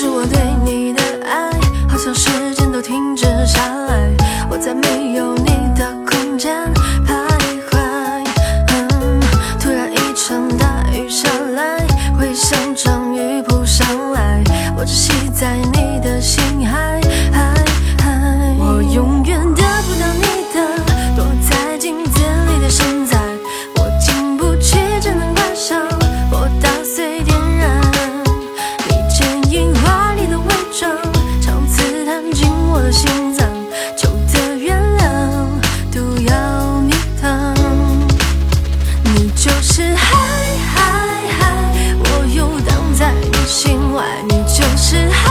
是我对你的爱，好像时间都停止下来，我再没有你。是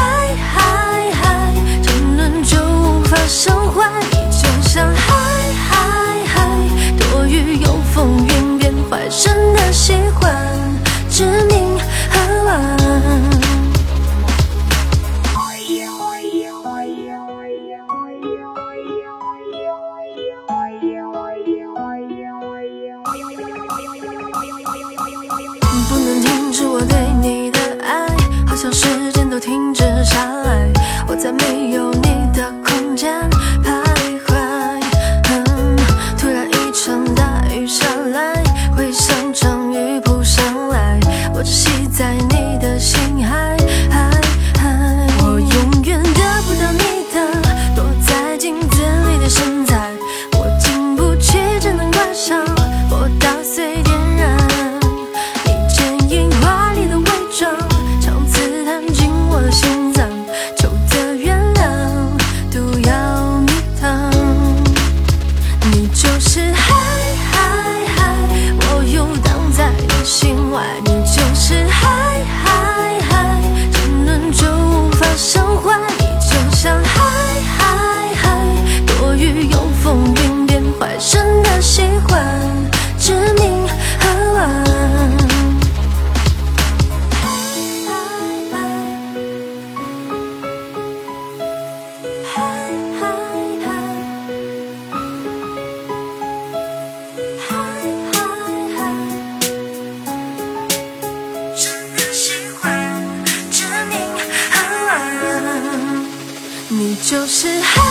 就是海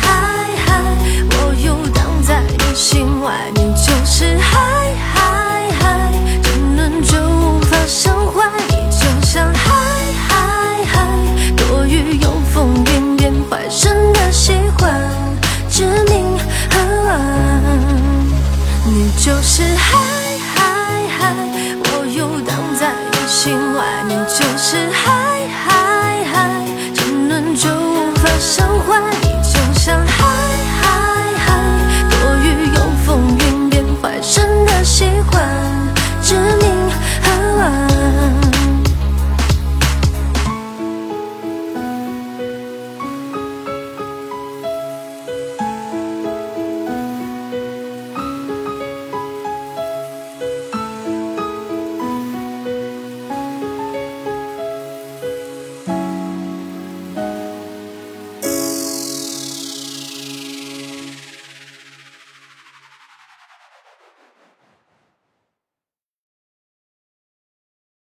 海海我游荡在你心外你就是海海海沉沦就无法生还你就像海海海多雨又风云变幻真的喜欢致命你就是海